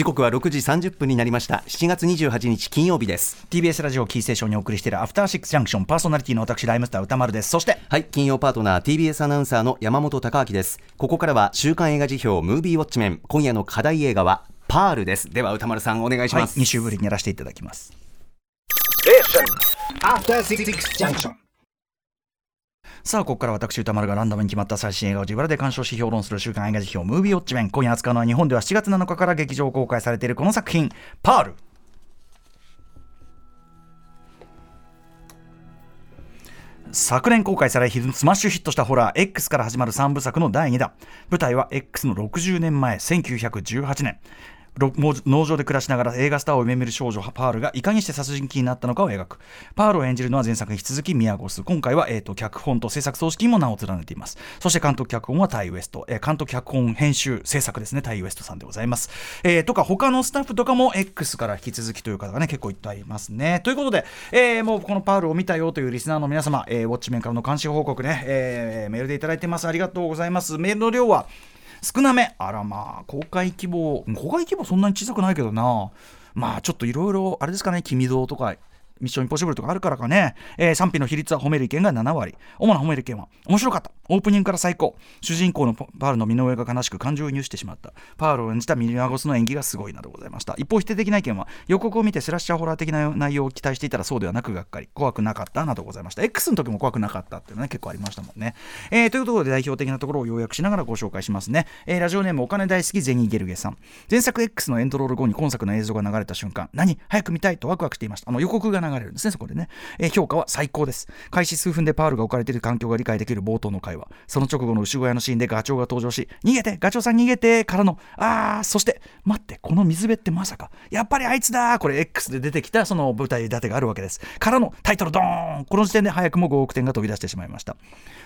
時刻は6時30分になりました。7月28日金曜日です。TBS ラジオキーステーションにお送りしているアフターシックスジャンクションパーソナリティの私ライムスター歌丸です。そしてはい金曜パートナー TBS アナウンサーの山本貴明です。ここからは週刊映画辞表ムービーウォッチメン。今夜の課題映画はパールです。では歌丸さんお願いします、はい、2週ぶりにやらせていただきますさあ、ここから私、歌丸がランダムに決まった最新映画を自腹で鑑賞し評論する週刊映画辞表、ムービーウォッチメン。今夜扱うのは日本では7月7日から劇場公開されているこの作品、パール。昨年公開されスマッシュヒットしたホラー X から始まる3部作の第2弾舞台は X の60年前1918年農場で暮らしながら映画スターを夢見る少女パールがいかにして殺人鬼になったのかを描く。パールを演じるのは前作に引き続きミア・ゴス。今回は、えーと、脚本と製作総指揮にも名を連ねています。そして監督脚本はタイウエスト、えー、監督脚本編集制作ですね。タイウエストさんでございます、えー、とか他のスタッフとかも X から引き続きという方がね結構いっぱいいますね。ということで、えー、もうこのパールを見たよというリスナーの皆様、えー、ウォッチメンからの監視報告ね、えー、メールでいただいてます。ありがとうございます。メールの量は少なめ。あらまあ公開規模公開規模そんなに小さくないけどな。まあちょっといろいろあれですかね君どうとかミッションインポッシブルとかあるからかね、えー、賛否の比率は褒める意見が7割。主な褒める意見は、面白かった。オープニングから最高。主人公のパールの身の上が悲しく感情移入してしまった。パールを演じたミア・ゴスの演技がすごいなどございました。一方、否定的な意見は、予告を見てスラッシャーホラー的な内容を期待していたらそうではなくがっかり。怖くなかったなどございました。X の時も怖くなかったっていうのね、結構ありましたもんね。えー、ということで代表的なところを要約しながらご紹介しますね。えー、ラジオネームお金大好きゼニーゲルゲさん。前作 X のエンドロール後に今作の映像が流れた瞬間、何？早く見たいとワクワクしていました。あの予告が流流れるんですね、そこでね。えー、評価は最高です。開始数分でパールが置かれている環境が理解できる冒頭の会話。その直後の牛小屋のシーンでガチョウが登場し逃げてガチョウさん逃げてからのあーそして待ってこの水辺ってまさか。やっぱりあいつだこれ X で出てきたその舞台立てがあるわけです。からのタイトルドーン。この時点で早くも5億点が飛び出してしまいました。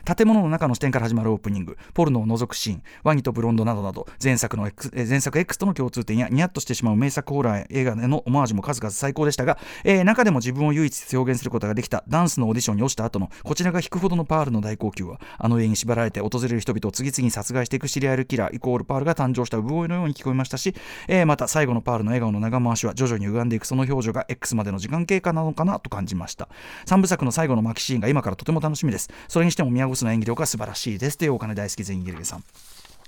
建物の中の視点から始まるオープニング。ポルノを除くシーン。ワニとブロンドなどなど。前作の X, 前作 X との共通点やニヤッとしてしまう名作ホラー映画へのオマージュも数々最高でしたが、えー、中でも自分を唯一表現することができた。ダンスのオーディションに落ちた後のこちらが引くほどのパールの大号泣はあの家に縛られて訪れる人々を次々に殺害していくシリアルキラーイコールパールが誕生した産声のように聞こえましたし、えー、また最後のパールの笑顔の長回しは徐々に歪んでいくその表情が X までの時間経過なのかなと感じました。3部作の最後の巻きシーンが今からとても楽しみです。それにしても宮越の演技力が素晴らしいです。というお金大好き全員ゲルゲさん。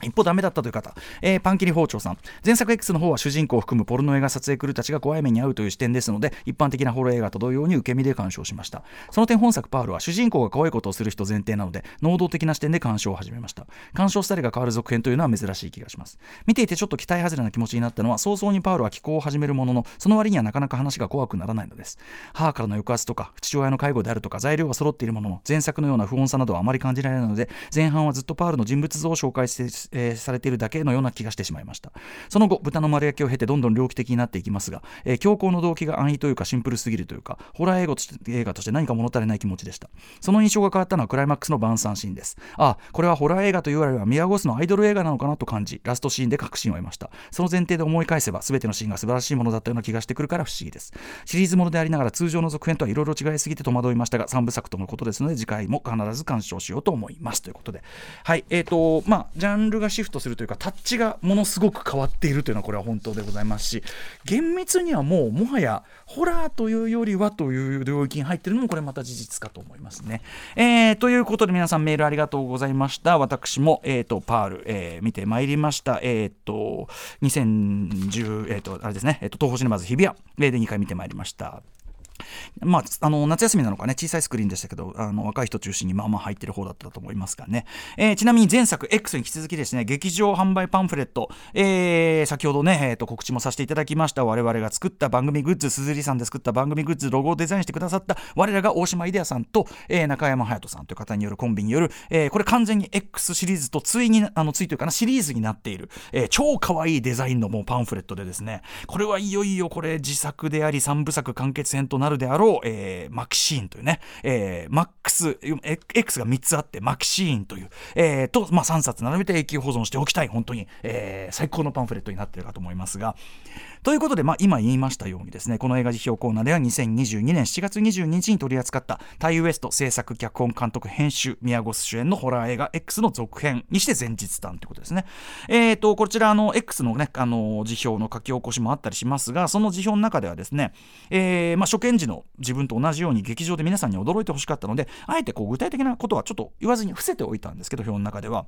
一方ダメだったという方、えー、パンキリ包丁さん。前作 X の方は主人公を含むポルノ映画撮影クルーたちが怖い目に遭うという視点ですので一般的なホロ映画と同様に受け身で鑑賞しました。その点本作パールは主人公が怖いことをする人前提なので能動的な視点で鑑賞を始めました。鑑賞スタイルが変わる続編というのは珍しい気がします。見ていてちょっと期待外れな気持ちになったのは早々にパールは寄稿を始めるもののその割にはなかなか話が怖くならないのです。母からの抑圧とか父親の介護であるとか材料が揃っているものの前作のような不穏さなどはあまり感じられないので前半はずっとパールの人物像を紹介して、えー、されているだけのような気がしてしまいました。その後豚の丸焼きを経てどんどん猟奇的になっていきますが、えー、強行の動機が安易というかシンプルすぎるというかホラー映画として映画として何か物足りない気持ちでした。その印象が変わったのはクライマックスの晩餐シーンです。あこれはホラー映画というよりはミヤゴスのアイドル映画なのかなと感じラストシーンで確信を得ました。その前提で思い返せば全てのシーンが素晴らしいものだったような気がしてくるから不思議です。シリーズものでありながら通常の続編とはいろいろ違いすぎて戸惑いましたが3部作とのことですので次回も必ず鑑賞しようと思います。ということで。はいえーとまあジャンルがシフトするというかタッチがものすごく変わっているというのはこれは本当でございますし厳密にはもうもはやホラーというよりはという領域に入っているのもこれまた事実かと思いますね。えー、ということで皆さんメールありがとうございました私も、えーと、パール、えー、見てまいりましたえっ、ー、と2010えっ、ー、とあれですね、えーと、東宝シネマズ日比谷で2回見てまいりました。まあ、あの夏休みなのかね小さいスクリーンでしたけどあの若い人中心にまあまあ入ってる方だったと思いますがね、えー、ちなみに前作 X に引き続きですね劇場販売パンフレット、えー、先ほどね、えー、と告知もさせていただきました。我々が作った番組グッズ鈴木さんで作った番組グッズロゴをデザインしてくださった我らが大島イデアさんと、えー、中山隼人さんという方によるコンビによる、えー、これ完全に X シリーズと対にあの対というかなシリーズになっている、えー、超可愛いいデザインのもうパンフレットでですね。これはいよいよこれ自作であり3部作完結編となるでであろう、えー、マキシーンというね、えー、マックス X が3つあってマキシーンという、えー、と、まあ、3冊並べて永久保存しておきたい本当に、えー、最高のパンフレットになっているかと思いますがということで、まあ、今言いましたようにですねこの映画辞表コーナーでは2022年7月22日に取り扱ったタイ・ウエスト制作脚本監督編集宮越主演のホラー映画 X の続編にして前日談ということですね。えーと、こちらの X のねあの辞表の書き起こしもあったりしますがその辞表の中ではですね、えーまあ、初見時の自分と同じように劇場で皆さんに驚いてほしかったのであえてこう具体的なことはちょっと言わずに伏せておいたんですけど表の中では。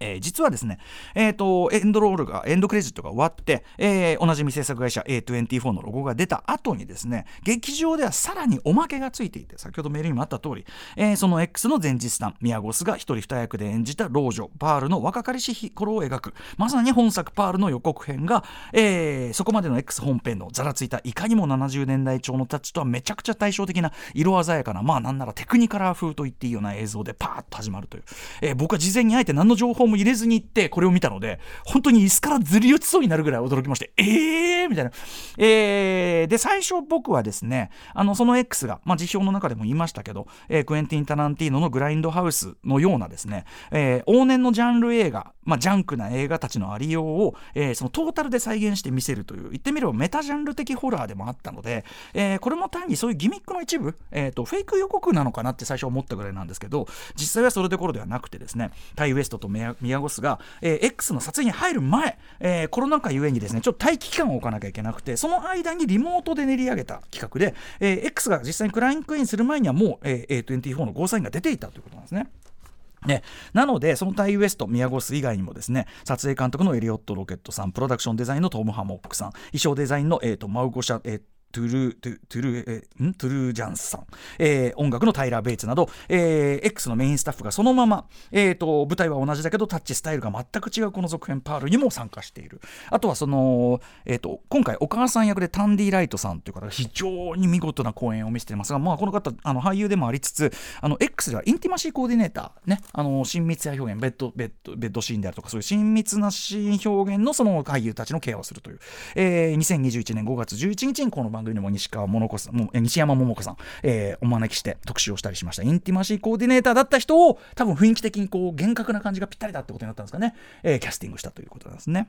えー、実はですね、えーと、エンドロールがエンドクレジットが終わって、えー、おなじみ制作会社 A24 のロゴが出た後にですね劇場ではさらにおまけがついていて先ほどメールにもあった通り、えー、その X の前日談宮越が一人二役で演じた老女パールの若かりし日頃を描くまさに本作パールの予告編が、えー、そこまでの X 本編のざらついたいかにも70年代調のタッチとはめちゃくちゃ対照的な色鮮やかなまあなんならテクニカラー風と言っていいような映像でパーッと始まるという、えー、僕は事前にあえて何の情報も入れずに行ってこれを見たので本当に椅子からずり落ちそうになるぐらい驚きましてえーみたいな、えー、で最初僕はですねあのその X が、まあ、辞表の中でも言いましたけど、えー、クエンティン・タランティーノのグラインドハウスのようなですね、えー、往年のジャンル映画、まあ、ジャンクな映画たちのありようを、えー、そのトータルで再現して見せるという言ってみればメタジャンル的ホラーでもあったので、えー、これも単にそういうギミックの一部、えーと、フェイク予告なのかなって最初思ったぐらいなんですけど実際はそれどころではなくてですねタイ・ウエストとメア宮越が、えー、X の撮影に入る前、えー、コロナ禍ゆえにですねちょっと待機期間を置かなきゃいけなくてその間にリモートで練り上げた企画で、えー、X が実際にクラインクインする前にはもう、えー、A24 のゴーサインが出ていたということなんですね。ね、なので、そのタイ・ウエスト、宮越以外にもですね、撮影監督のエリオット・ロケットさん、プロダクションデザインのトム・ハモックさん、衣装デザインの、えーと、マウゴシャ、えートゥルー、トゥトゥル、えん？トゥルジャンスさん、えー、音楽のタイラー・ベイツなど、えー、X のメインスタッフがそのまま、えーと、舞台は同じだけどタッチスタイルが全く違うこの続編パールにも参加している。あとはその、えーと、今回お母さん役でタンディ・ライトさんという方が非常に見事な好演を見せていますが、まあ、この方あの俳優でもありつつあの X ではインティマシーコーディネーター、ね、あの親密や表現ベッドベッドベッドシーンであるとかそういう親密なシーン表現のその俳優たちのケアをするという、えー、2021年5月11日にこの番組にも西川桃子さん西山桃子さん、えー、お招きして特集をしたりしました。インティマシーコーディネーターだった人を多分雰囲気的にこう厳格な感じがぴったりだってことになったんですかね、えー、キャスティングしたということなんですね。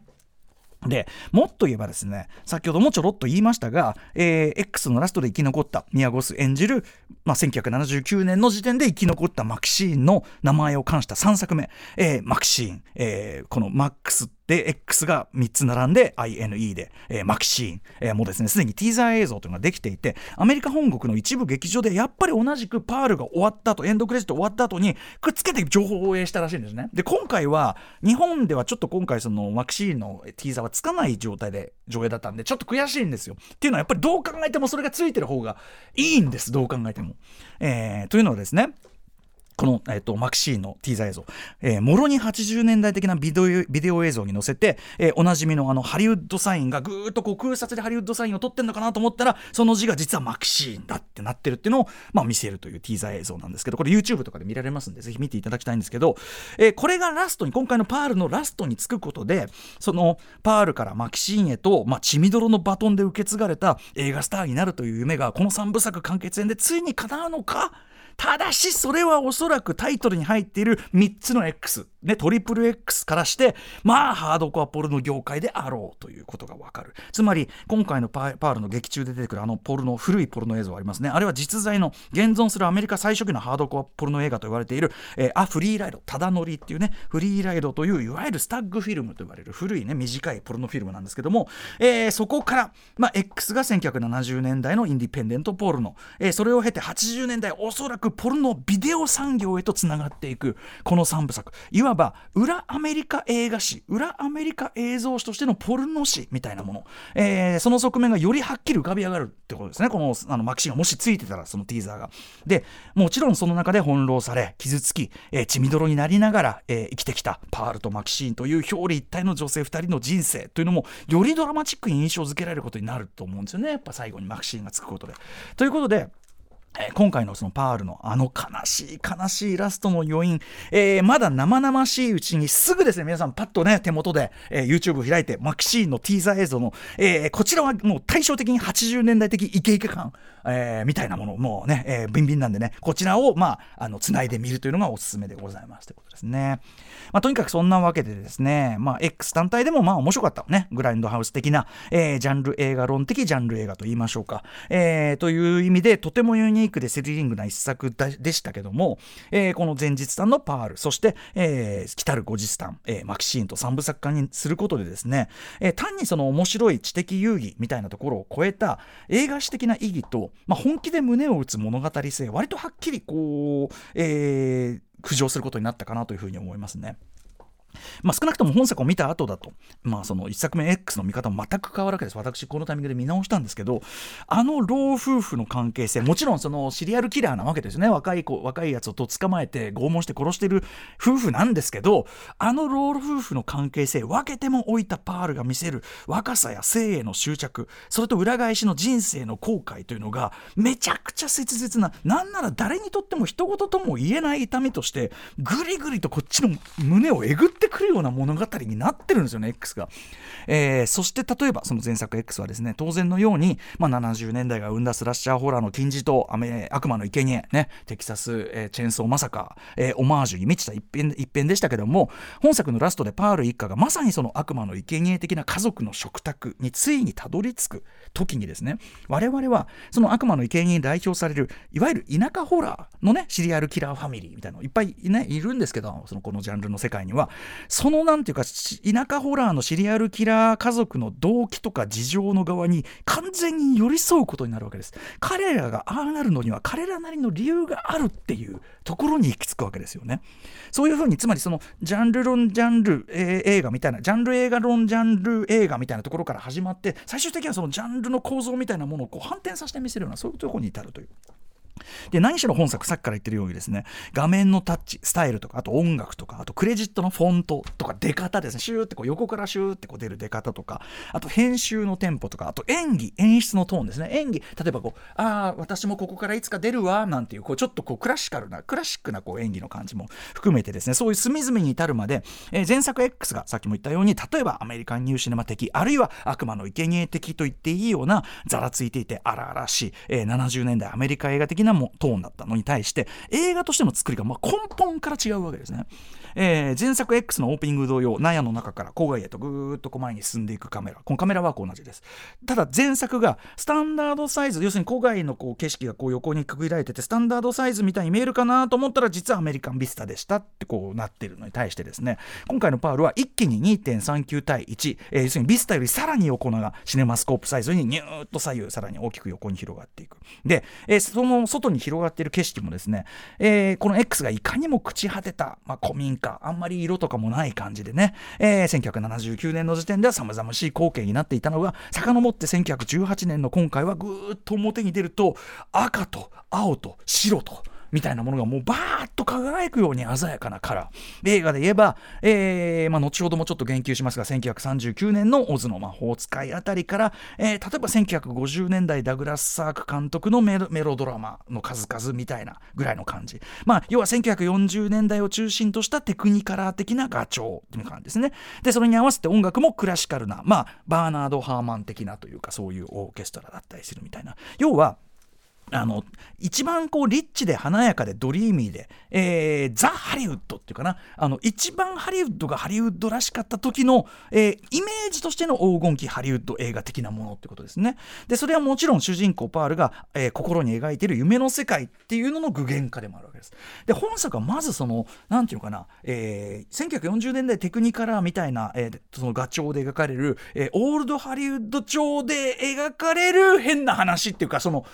でもっと言えばですね先ほどもちょろっと言いましたが、えー、X のラストで生き残った宮越演じる、まあ、1979年の時点で生き残ったマキシーンの名前を冠した3作目、えー、マキシーン、えー、このマックスで X が3つ並んで INE で、えー、マキシーン、えー、もうですねすでにティーザー映像というのができていてアメリカ本国の一部劇場でやっぱり同じくパールが終わった後エンドクレジット終わった後にくっつけて情報を応援したらしいんですね。で今回は日本ではちょっと今回そのマキシーンのティーザーはつかない状態で上映だったんでちょっと悔しいんですよ。っていうのはやっぱりどう考えてもそれがついてる方がいいんですどう考えても、えー、というのはですねこの、えーと、マキシーのティーザー映像、えー、もろに80年代的なビデオビデオ映像に載せて、えー、おなじみのあのハリウッドサインがぐーっとこう空撮でハリウッドサインを撮ってんのかなと思ったらその字が実はマキシーンだってなってるっていうのを、まあ、見せるというティーザー映像なんですけどこれ YouTube とかで見られますんでぜひ見ていただきたいんですけど、えー、これがラストに今回のパールのラストにつくことでそのパールからマキシーンへと、まあ、血みどろのバトンで受け継がれた映画スターになるという夢がこの3部作完結編でついに叶うのかただしそれはおそらくタイトルに入っている3つの X ね、トリプル X からして、まあ、ハードコアポルノ業界であろうということがわかる。つまり、今回のパールの劇中で出てくるあのポルノ、古いポルノ映像ありますね。あれは実在の現存するアメリカ最初期のハードコアポルノ映画と言われている、えー、あ、フリーライド、ただ乗りっていうね、フリーライドという、いわゆるスタッグフィルムと呼ばれる古いね、短いポルノフィルムなんですけども、えー、そこから、まあ、X が1970年代のインディペンデントポルノ、えー、それを経て80年代、おそらくポルノビデオ産業へとつながっていく、この3部作。いわば、裏アメリカ映画史裏アメリカ映像史としてのポルノ史みたいなもの、えー、その側面がよりはっきり浮かび上がるってことですね。このあのマキシンがもしついてたらそのティーザーが。でもちろんその中で翻弄され傷つき、えー、血みどろになりながら、えー、生きてきたパールとマキシーンという表裏一体の女性2人の人生というのもよりドラマチックに印象づけられることになると思うんですよね。やっぱ最後にマキシーンがつくことで。ということでえ今回のそのパールのあの悲しい悲しいラストの余韻、えーまだ生々しいうちにすぐですね皆さんパッとね手元で、えー YouTube 開いてマキシーンのティーザー映像の、えーこちらはもう対照的に80年代的イケイケ感、えーみたいなものもうね、えービンビンなんでねこちらをまああの繋いでみるというのがおすすめでございますということですね。まあ、とにかくそんなわけでですね、まあ、X 単体でもまあ面白かったねグラインドハウス的な、えージャンル映画論的ジャンル映画と言いましょうか、えーという意味でとてもユニークでスリリングな一作でしたけども、えーこの前日譚のパールそして、えー来たる後日譚、えーマキシーンと三部作家にすることでですね、えー単にその面白い知的遊戯みたいなところを超えた映画史的な意義と、まあ、本気で胸を打つ物語性割とはっきりこう、えー浮上することになったかなというふうに思いますね。まあ、少なくとも本作を見た後だと、まあ、その1作目 X の見方も全く変わるわけです。私、このタイミングで見直したんですけど、あの老夫婦の関係性、もちろんそのシリアルキラーなわけですよね。若い子、若いやつをと捕まえて拷問して殺してる夫婦なんですけど、あの老夫婦の関係性、分けても置いたパールが見せる若さや性への執着、それと裏返しの人生の後悔というのが、めちゃくちゃ切実な、なんなら誰にとっても一言とも言えない痛みとして、ぐりぐりとこっちの胸をえぐってくるような物語になってるんですよね X が、えーそして例えばその前作 X はですね当然のように、まあ、70年代が生んだスラッシャーホラーの金字塔悪魔の生贄ねテキサス、えーチェーンソーまさか、えーオマージュに満ちた一編一編でしたけども本作のラストでパール一家がまさにその悪魔の生贄的な家族の食卓についにたどり着く時にですね我々はその悪魔の生贄に代表されるいわゆる田舎ホラーのねシリアルキラーファミリーみたいなのいっぱい、ね、いるんですけどそのこのジャンルの世界には。そのなんていうか田舎ホラーのシリアルキラー家族の動機とか事情の側に完全に寄り添うことになるわけです彼らがああなるのには彼らなりの理由があるっていうところに行き着くわけですよねそういうふうにつまりそのジャンル論ジャンル、えー映画みたいなジャンル映画論ジャンル映画みたいなところから始まって最終的にはそのジャンルの構造みたいなものをこう反転させてみせるようなそういうところに至るという。で何しろ本作さっきから言ってるようにですね画面のタッチスタイルとかあと音楽とかあとクレジットのフォントとか出方ですね。シューってこう横からシューってこう出る出方とかあと編集のテンポとかあと演技演出のトーンですね。演技例えばこうああ私もここからいつか出るわなんていうこうちょっとこうクラシカルなクラシックなこう演技の感じも含めてですね。そういう隅々に至るまで、えー前作 X がさっきも言ったように例えばアメリカンニューシネマ的あるいは悪魔の生贄的と言っていいようなざらついていて荒々しい、えー70年代アメリカ映画的ななもトーンだったのに対して映画としての作りがまあ根本から違うわけですね、えー前作 X のオープニング同様納屋の中から郊外へとぐーっとこう前に進んでいくカメラ。このカメラワーク同じです。ただ前作がスタンダードサイズ要するに郊外のこう景色がこう横に区切られててスタンダードサイズみたいに見えるかなと思ったら実はアメリカンビスタでしたってこうなってるのに対してですね。今回のパールは一気に2.39対1、えー要するにビスタよりさらに横長シネマスコープサイズにニューッと左右さらに大きく横に広がっていく。で、えーその外に広がっている景色もですね、えーこの X がいかにも朽ち果てた、まあ、古民家あんまり色とかもない感じでね、えー1979年の時点では寒々しい光景になっていたのが遡って1918年の今回はぐーっと表に出ると赤と青と白とみたいなものがもうバーッと輝くように鮮やかなカラー。映画で言えば、えーまあ、後ほどもちょっと言及しますが1939年のオズの魔法使いあたりから、えー例えば1950年代ダグラス・サーク監督のメロドラマの数々みたいなぐらいの感じ、まあ、要は1940年代を中心としたテクニカラー的な画調という感じですね。でそれに合わせて音楽もクラシカルな、まあ、バーナード・ハーマン的なというかそういうオーケストラだったりするみたいな。要はあの一番こうリッチで華やかでドリーミーで、えーザ・ハリウッドっていうかな。あの一番ハリウッドがハリウッドらしかった時の、えーイメージとしての黄金期ハリウッド映画的なものってことですね。でそれはもちろん主人公パールが、えー心に描いている夢の世界っていうのの具現化でもあるわけです。で本作はまずそのなんていうのかな、えー1940年代テクニカラーみたいな、えーその画調で描かれる、えーオールドハリウッド調で描かれる変な話っていうかその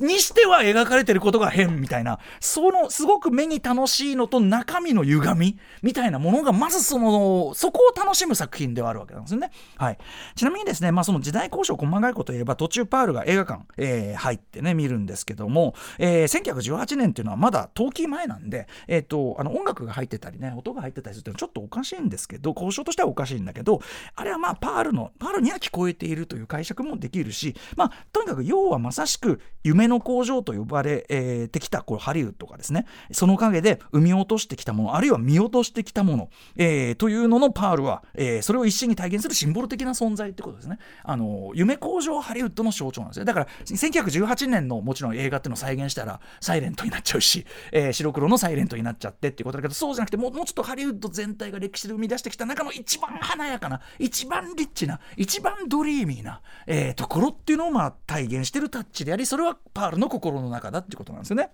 にしては描かれてることが変みたいなそのすごく目に楽しいのと中身の歪みみたいなものがまずそのそこを楽しむ作品ではあるわけなんですよね。はい、ちなみにですね、まあ、その時代交渉細かいこと言えば途中パールが映画館、えー入ってね見るんですけども、えー1918年っていうのはまだ冬季前なんで、えー、とあの音楽が入ってたりね音が入ってたりするっていうのはちょっとおかしいんですけど交渉としてはおかしいんだけどあれはまあパールのパールには聞こえているという解釈もできるしまあとにかく要はまさしく夢の工場と呼ばれ、えー、てきたこれハリウッドがですねその陰で生み落としてきたものあるいは見落としてきたもの、えー、というののパールは、えー、それを一身に体現するシンボル的な存在ってことですね。あの夢工場ハリウッドの象徴なんですよ。だから1918年のもちろん映画っていうのを再現したらサイレントになっちゃうし、えー、白黒のサイレントになっちゃってっていうことだけどそうじゃなくてもうもうちょっとハリウッド全体が歴史で生み出してきた中の一番華やかな一番リッチな一番ドリーミーな、えー、ところっていうのをまあ体現してるタッチでありそれはパールの心の中だってことなんですよね。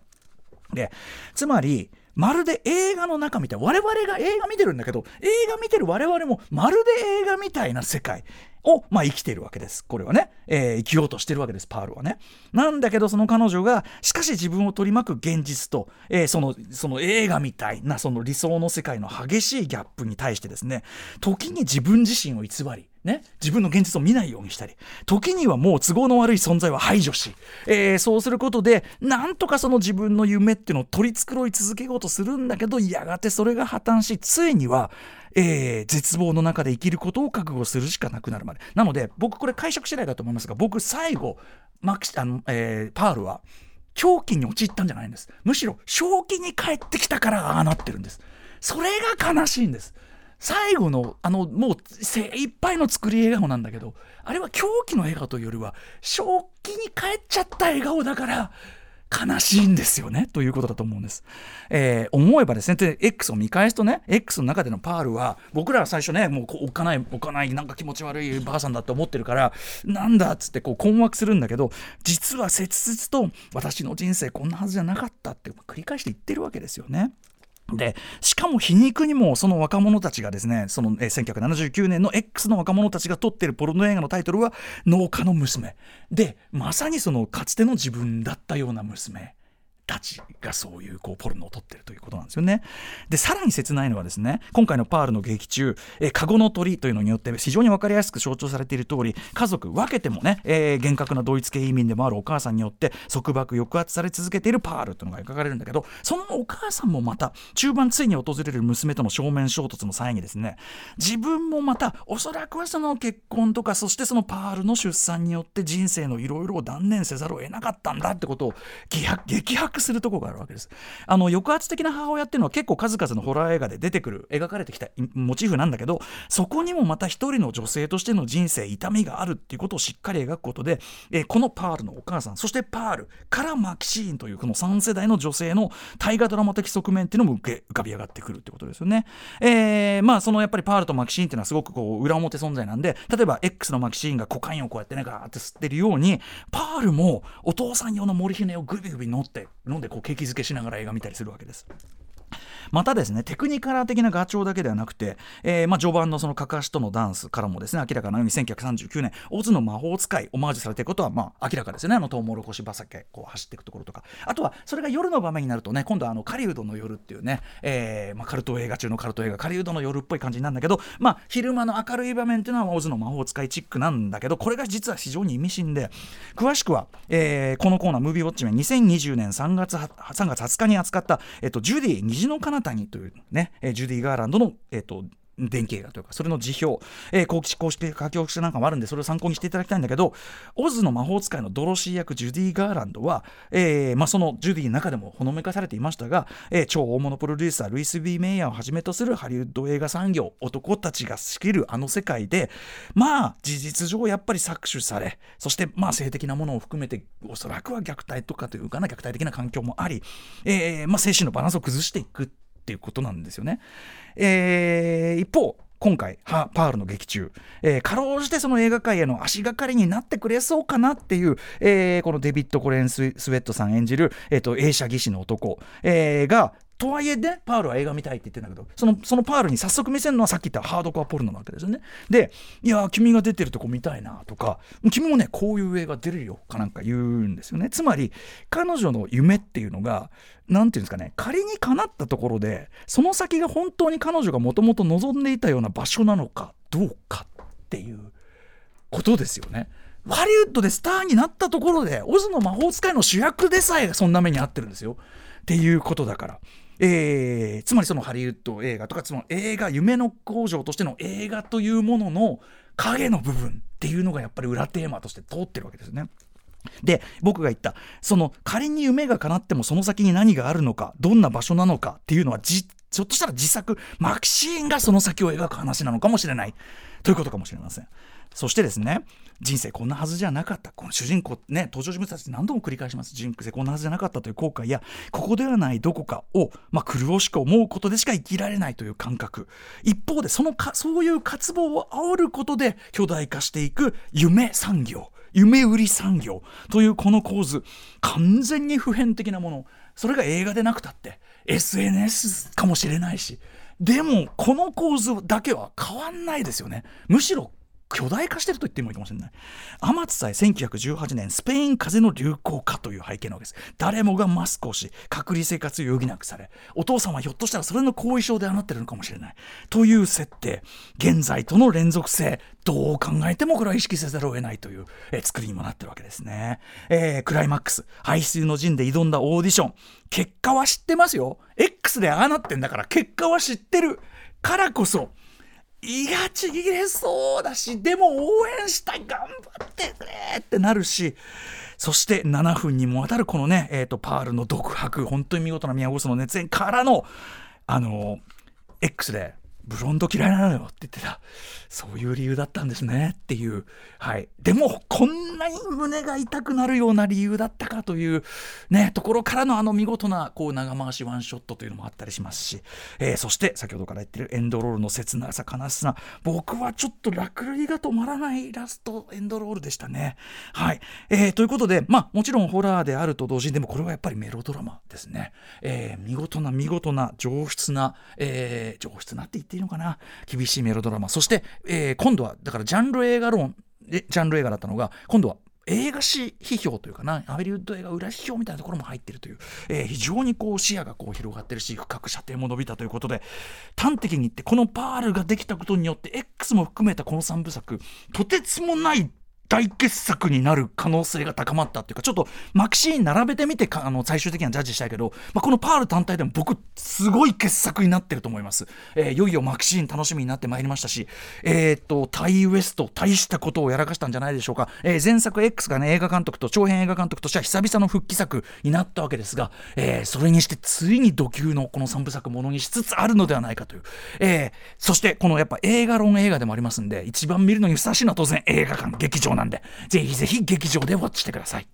でつまりまるで映画の中みたい我々が映画見てるんだけど映画見てる我々もまるで映画みたいな世界を、まあ、生きてるわけです。これはね、えー、生きようとしてるわけです、パールはね。なんだけど、その彼女が、しかし自分を取り巻く現実と、えー、その、その映画みたいな、その理想の世界の激しいギャップに対してですね、時に自分自身を偽り、ね、自分の現実を見ないようにしたり時にはもう都合の悪い存在は排除し、えー、そうすることでなんとかその自分の夢っていうのを取り繕い続けようとするんだけどやがてそれが破綻しついには、えー、絶望の中で生きることを覚悟するしかなくなるまで。なので僕これ解釈次第だと思いますが僕最後マキあの、えー、パールは狂気に陥ったんじゃないんです。むしろ正気に帰ってきたからああなってるんです。それが悲しいんです。最後のあのもう精一杯の作り笑顔なんだけどあれは狂気の笑顔というよりは正気に帰っちゃった笑顔だから悲しいんですよねということだと思うんです。えー、思えばですねで X を見返すとね X の中でのパールは僕らは最初ねもうおっかないおっかないなんか気持ち悪いばあさんだって思ってるからなんだっつってこう困惑するんだけど実は切々と私の人生こんなはずじゃなかったって繰り返して言ってるわけですよね。でしかも皮肉にもその若者たちがですねその、え1979年の X の若者たちが撮ってるポルノ映画のタイトルは「農家の娘」でまさにそのかつての自分だったような娘。たちがそういうこうポルノを撮ってるということなんですよね。でさらに切ないのはですね今回のパールの劇中「えー、カゴの鳥」というのによって非常に分かりやすく象徴されている通り家族分けてもね、えー、厳格なドイツ系移民でもあるお母さんによって束縛抑圧され続けているパールというのが描かれるんだけどそのお母さんもまた中盤ついに訪れる娘との正面衝突の際にですね自分もまたおそらくはその結婚とかそしてそのパールの出産によって人生のいろいろを断念せざるを得なかったんだってことを激白するところがあるわけです。あの抑圧的な母親っていうのは結構数々のホラー映画で出てくる描かれてきたモチーフなんだけどそこにもまた一人の女性としての人生痛みがあるっていうことをしっかり描くことで、えー、このパールのお母さんそしてパールからマキシーンというこの3世代の女性の大河ドラマ的側面っていうのも浮かび上がってくるってことですよね。えー、まあそのやっぱりパールとマキシーンっていうのはすごくこう裏表存在なんで例えば X のマキシーンがコカインをこうやってねガーって吸ってるようにパールもお父さん用の森ひねをグビグビ飲って飲んでこう景気づけしながら映画見たりするわけです。またですねテクニカラー的なガチョウだけではなくて、えー、まあ序盤のそのかかしとのダンスからもですね明らかなように1939年オズの魔法使いオマージュされていることはまあ明らかですよね。あのトウモロコシ畑こう走っていくところとか。あとはそれが夜の場面になるとね今度はあの狩人の夜っていうね、えーまあ、カルト映画中のカルト映画狩人の夜っぽい感じなんだけどまあ昼間の明るい場面っていうのはオズの魔法使いチックなんだけどこれが実は非常に意味深で詳しくは、えー、このコーナームービーウォッチメン2020年3月 ,3 月20日に扱った、えっと、ジュディ虹の彼方にというね、えジュディ・ガーランドの、えっと、電気映画というか、それの辞表、えー、公式公式書き起こなんかもあるんで、それを参考にしていただきたいんだけど、オズの魔法使いのドロシー役、ジュディ・ガーランドは、えーまあ、そのジュディの中でもほのめかされていましたが、えー、超大物プロデューサー、ルイス・ビー・メイヤーをはじめとするハリウッド映画産業、男たちが仕切るあの世界で、まあ、事実上やっぱり搾取され、そして、まあ、性的なものを含めて、おそらくは虐待とかというかな、虐待的な環境もあり、えーまあ、精神のバランスを崩していくっていうことなんですよね。えー、一方今回パールの劇中、えー、かろうじてその映画界への足がかりになってくれそうかなっていう、えー、このデビッド・コレンス・スウェットさん演じる、えーと、映写技師の男、えー、がとはいえね、パールは映画見たいって言ってんだけど、そのそのパールに早速見せるのはさっき言ったハードコアポルノなわけですよね。で、いや、君が出てるとこ見たいなとか、君もね、こういう映画出れるよかなんか言うんですよね。つまり、彼女の夢っていうのが、なんていうんですかね、仮に叶ったところで、その先が本当に彼女がもともと望んでいたような場所なのかどうかっていうことですよね。ハリウッドでスターになったところで、オズの魔法使いの主役でさえそんな目に遭ってるんですよ。っていうことだから。えー、つまりそのハリウッド映画とかつまり映画夢の工場としての映画というものの影の部分っていうのがやっぱり裏テーマとして通ってるわけですね。で僕が言ったその仮に夢が叶ってもその先に何があるのかどんな場所なのかっていうのはじひょっとしたら自作マキシーンがその先を描く話なのかもしれないということかもしれません。そしてですね人生こんなはずじゃなかった。この主人公ね登場人物たち何度も繰り返します。人生こんなはずじゃなかったという後悔やここではないどこかを、まあ、苦しく思うことでしか生きられないという感覚。一方でそのかそういう渇望を煽ることで巨大化していく夢産業夢売り産業というこの構図完全に普遍的なもの。それが映画でなくたって SNS かもしれないし。でもこの構図だけは変わんないですよね。むしろ巨大化してると言ってもいいかもしれない。天津さえ1918年スペイン風邪の流行化という背景なわけです。誰もがマスクをし隔離生活を余儀なくされお父さんはひょっとしたらそれの後遺症であなってるのかもしれない。という設定。現在との連続性どう考えてもこれは意識せざるを得ないという、え、作りにもなってるわけですね、えー、クライマックス。排水の陣で挑んだオーディション。結果は知ってますよ。X でああなってんだから結果は知ってるからこそ胃がちぎれそうだしでも応援したい頑張ってくれってなるしそして7分にもわたるこのね、えーと、パールの独白本当に見事な宮越の熱演からのあの X でブロンド嫌いなのよって言ってた。そういう理由だったんですね。っていう、はい、でもこんなに胸が痛くなるような理由だったかという、ね、ところからのあの見事なこう長回しワンショットというのもあったりしますし、えー、そして先ほどから言ってるエンドロールの切なさ悲しさ。僕はちょっと落雷が止まらないラストエンドロールでしたね。はい。えー、ということで、まあ、もちろんホラーであると同時にでもこれはやっぱりメロドラマですね。えー、見事な見事な上質な、えー、上質なって言ってていいのかな。厳しいメロドラマ。そしてえー、今度はだからジャンル映画論ジャンル映画だったのが今度は映画史批評というかな。アベリウッド映画裏批評みたいなところも入ってるという、えー、非常にこう視野がこう広がってるし深く射程も伸びたということで端的に言ってこのパールができたことによって X も含めたこの3部作とてつもない大傑作になる可能性が高まったっていうかちょっとマキシーン並べてみてあの最終的にはジャッジしたいけど、まあ、このパール単体でも僕すごい傑作になってると思います、えー、いよいよマキシーン楽しみになってまいりましたしえっ、とタイウエスト大したことをやらかしたんじゃないでしょうか、えー、前作 X がね映画監督と長編映画監督としては久々の復帰作になったわけですが、えー、それにしてついに土級のこの3部作ものにしつつあるのではないかという、え、そしてこのやっぱ映画論映画でもありますんで一番見るのにふさわしいのは当然映画館劇場なんでぜひぜひ劇場でウォッチしてください。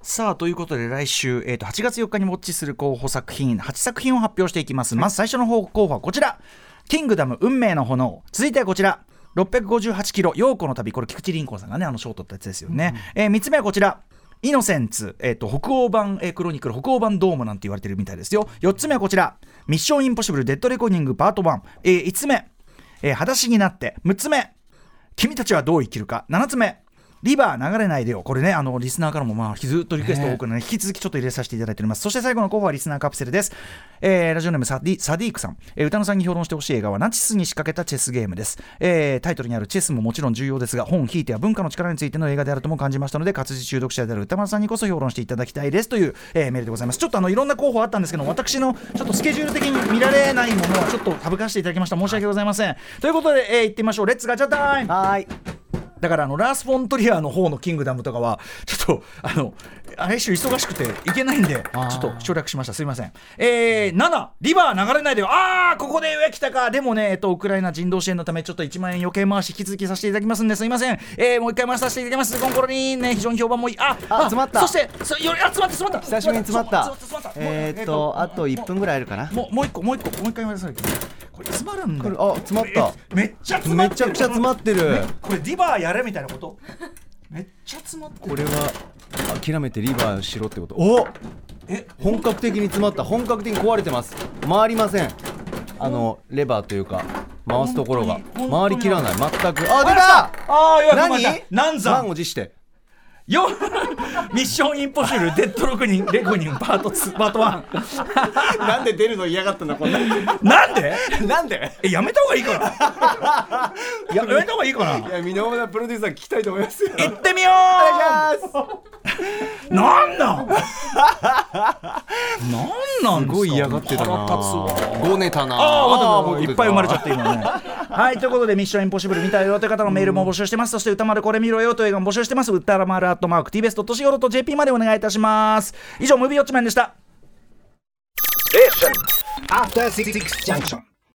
さあということで来週、えー、と8月4日にウォッチする候補作品8作品を発表していきます、まず最初の候補はこちら「キングダム運命の炎」続いてはこちら。658キロ陽子の旅。これ菊池凛子さんがねあの賞を取ったやつですよね、うん、えー、3つ目はこちら。イノセンツ、えーと、北欧版、えー、クロニクル北欧版ドームなんて言われてるみたいですよ。4つ目はこちら。ミッションインポッシブルデッドレコーディングパート1、えー、5つ目、えー、裸足になって。6つ目君たちはどう生きるか。7つ目。リバー流れないでよ。これね、あの、リスナーからも、まあ、ずっとリクエスト多くの、ね、引き続きちょっと入れさせていただいております。そして最後の候補はリスナーカプセルです。えー、ラジオネームサディサディークさん。えー、宇多丸さんに評論してほしい映画はナチスに仕掛けたチェスゲームです。えー、タイトルにあるチェスももちろん重要ですが、本、ひいては文化の力についての映画であるとも感じましたので、活字中毒者である宇多丸さんにこそ評論していただきたいですという、えー、メールでございます。ちょっとあの、いろんな候補あったんですけど、私のちょっとスケジュール的に見られないものはちょっと省かせていただきました。申し訳ございません。ということで、えー、行ってみましょう。レッツガチャタイムはい。だからあのラース・フォントリアの方のキングダムとかはちょっとあのあれし忙しくていけないんでちょっと省略しました。すいません。えー、7リバー流れないで。よああここで上来たかでもねえっとウクライナ人道支援のためちょっと1万円余計回し引き続きさせていただきますんですいません。えー、もう一回回させていただきます。コンコロリンね非常に評判もいい。ああ詰まった。そしてそより集まって詰まった。久しぶりに詰まった。えー、っとあと1分ぐらいあるかな。もうもう一個もう一個もう一回回さなこれ詰まるんだあ詰まった。めっちゃ詰まってる。めちゃくちゃ詰まってる。これディバーやれみたいなこと？めっちゃ詰まってこれは諦めてリバーしろってこと。おえ？本格的に詰まった。本格的に壊れてます。回りません。あのレバーというか回すところが。回りきらない。全く。あ出た！ああ何？何満を持して？よミッションインポッシブルデッドログニンレゴニンパート2パート1なんで出るの嫌がったんだこんな。なんで？なんで？えやめた方がいいかなやめた方がいいかないや箕輪プロデューサー聞きたいと思いますよ。行ってみよう。なんなん？なんなんすごい嫌がってたな。腹立つわ。ごねたな。ああまだいっぱい生まれちゃって今ねはいということでミッションインポッシブル見たよという方のメールも募集してます、そして歌丸これ見ろよという映画も募集してます。歌丸アットマーク TBS.CO.JP までお願いいたします。以上ムービーウォッチマンでした。えっ